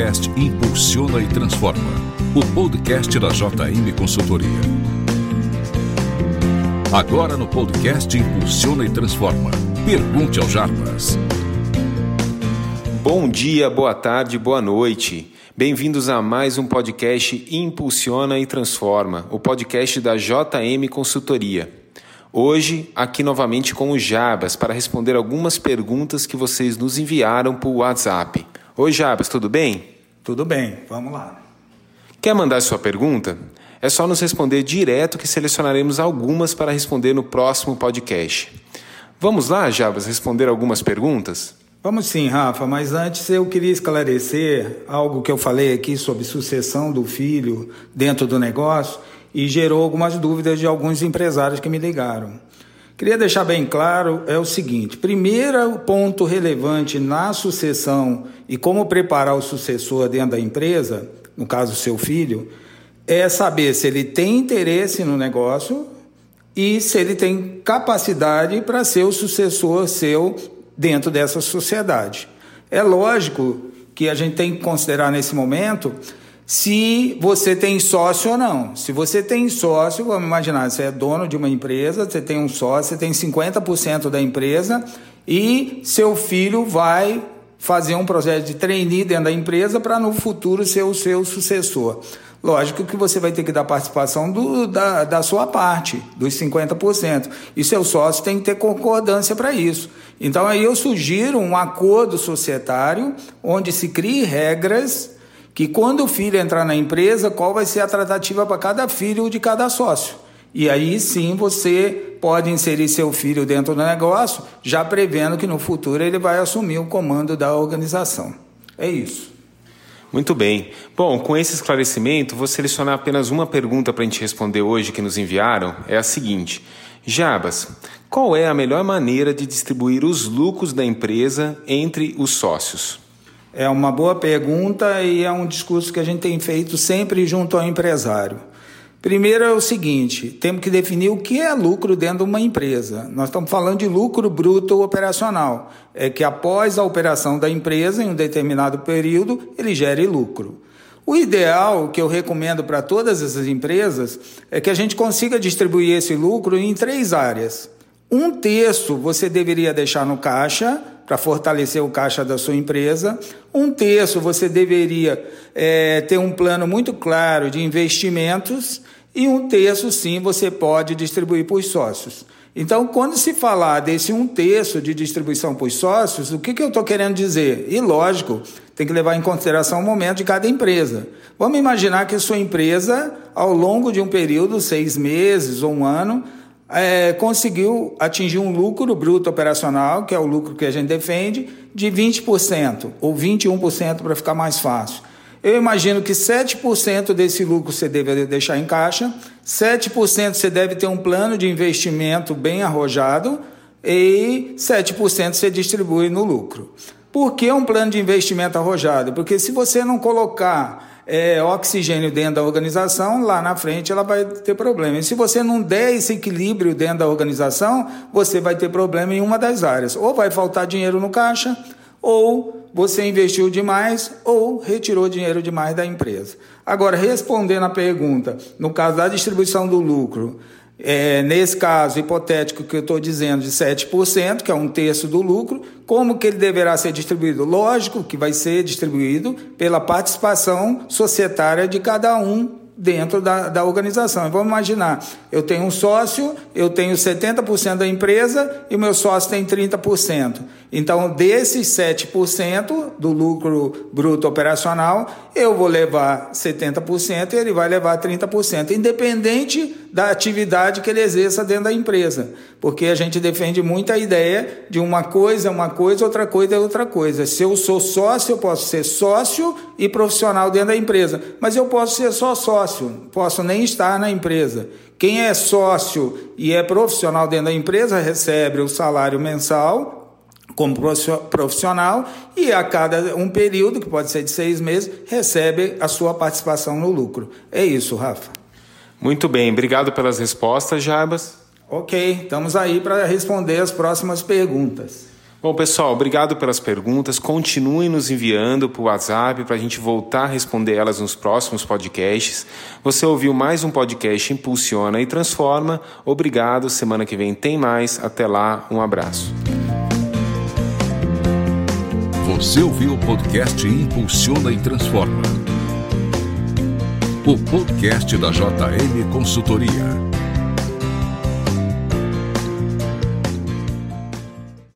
podcast Impulsiona e Transforma, o podcast da JM Consultoria. Agora no podcast Impulsiona e Transforma. Pergunte ao Jarbas. Bom dia, boa tarde, boa noite. Bem-vindos a mais um podcast Impulsiona e Transforma, o podcast da JM Consultoria. Hoje, aqui novamente com o Jabas para responder algumas perguntas que vocês nos enviaram por WhatsApp. Oi, Jabas, tudo bem? Tudo bem, vamos lá. Quer mandar sua pergunta? É só nos responder direto que selecionaremos algumas para responder no próximo podcast. Vamos lá, Jabas, responder algumas perguntas? Vamos sim, Rafa, mas antes eu queria esclarecer algo que eu falei aqui sobre sucessão do filho dentro do negócio e gerou algumas dúvidas de alguns empresários que me ligaram. Queria deixar bem claro é o seguinte: primeiro ponto relevante na sucessão e como preparar o sucessor dentro da empresa, no caso seu filho, é saber se ele tem interesse no negócio e se ele tem capacidade para ser o sucessor seu dentro dessa sociedade. É lógico que a gente tem que considerar nesse momento se você tem sócio ou não. Se você tem sócio, vamos imaginar, você é dono de uma empresa, você tem um sócio, você tem 50% da empresa e seu filho vai fazer um processo de trainee dentro da empresa para no futuro ser o seu sucessor. Lógico que você vai ter que dar participação do, da, da sua parte, dos 50%. E seu sócio tem que ter concordância para isso. Então aí eu sugiro um acordo societário onde se crie regras que quando o filho entrar na empresa, qual vai ser a tratativa para cada filho de cada sócio. E aí sim você pode inserir seu filho dentro do negócio, já prevendo que no futuro ele vai assumir o comando da organização. É isso. Muito bem. Bom, com esse esclarecimento, vou selecionar apenas uma pergunta para a gente responder hoje que nos enviaram. É a seguinte: Jabas, qual é a melhor maneira de distribuir os lucros da empresa entre os sócios? É uma boa pergunta e é um discurso que a gente tem feito sempre junto ao empresário. Primeiro é o seguinte: temos que definir o que é lucro dentro de uma empresa. Nós estamos falando de lucro bruto operacional. É que após a operação da empresa, em um determinado período, ele gere lucro. O ideal que eu recomendo para todas essas empresas é que a gente consiga distribuir esse lucro em três áreas. Um terço você deveria deixar no caixa para fortalecer o caixa da sua empresa. Um terço você deveria é, ter um plano muito claro de investimentos e um terço, sim, você pode distribuir para os sócios. Então, quando se falar desse um terço de distribuição para os sócios, o que, que eu estou querendo dizer? E lógico, tem que levar em consideração o momento de cada empresa. Vamos imaginar que sua empresa, ao longo de um período, seis meses ou um ano, é, conseguiu atingir um lucro bruto operacional, que é o lucro que a gente defende, de 20% ou 21% para ficar mais fácil. Eu imagino que 7% desse lucro você deve deixar em caixa, 7% você deve ter um plano de investimento bem arrojado e 7% você distribui no lucro. Por que um plano de investimento arrojado? Porque se você não colocar é, oxigênio dentro da organização, lá na frente ela vai ter problema. E se você não der esse equilíbrio dentro da organização, você vai ter problema em uma das áreas. Ou vai faltar dinheiro no caixa, ou você investiu demais, ou retirou dinheiro demais da empresa. Agora, respondendo a pergunta, no caso da distribuição do lucro, é, nesse caso hipotético que eu estou dizendo de 7%, que é um terço do lucro, como que ele deverá ser distribuído? Lógico que vai ser distribuído pela participação societária de cada um dentro da, da organização. Vamos imaginar, eu tenho um sócio, eu tenho 70% da empresa e o meu sócio tem 30%. Então, desses 7% do lucro bruto operacional, eu vou levar 70% e ele vai levar 30%, independente da atividade que ele exerça dentro da empresa. Porque a gente defende muito a ideia de uma coisa é uma coisa, outra coisa é outra coisa. Se eu sou sócio, eu posso ser sócio e profissional dentro da empresa, mas eu posso ser só sócio, posso nem estar na empresa. Quem é sócio e é profissional dentro da empresa recebe o salário mensal como profissional e a cada um período, que pode ser de seis meses, recebe a sua participação no lucro. É isso, Rafa. Muito bem, obrigado pelas respostas, Jarbas. Ok, estamos aí para responder as próximas perguntas. Bom, pessoal, obrigado pelas perguntas. Continuem nos enviando o WhatsApp para a gente voltar a responder elas nos próximos podcasts. Você ouviu mais um podcast Impulsiona e Transforma. Obrigado. Semana que vem tem mais. Até lá. Um abraço. Você ouviu o podcast Impulsiona e Transforma. O podcast da JM Consultoria.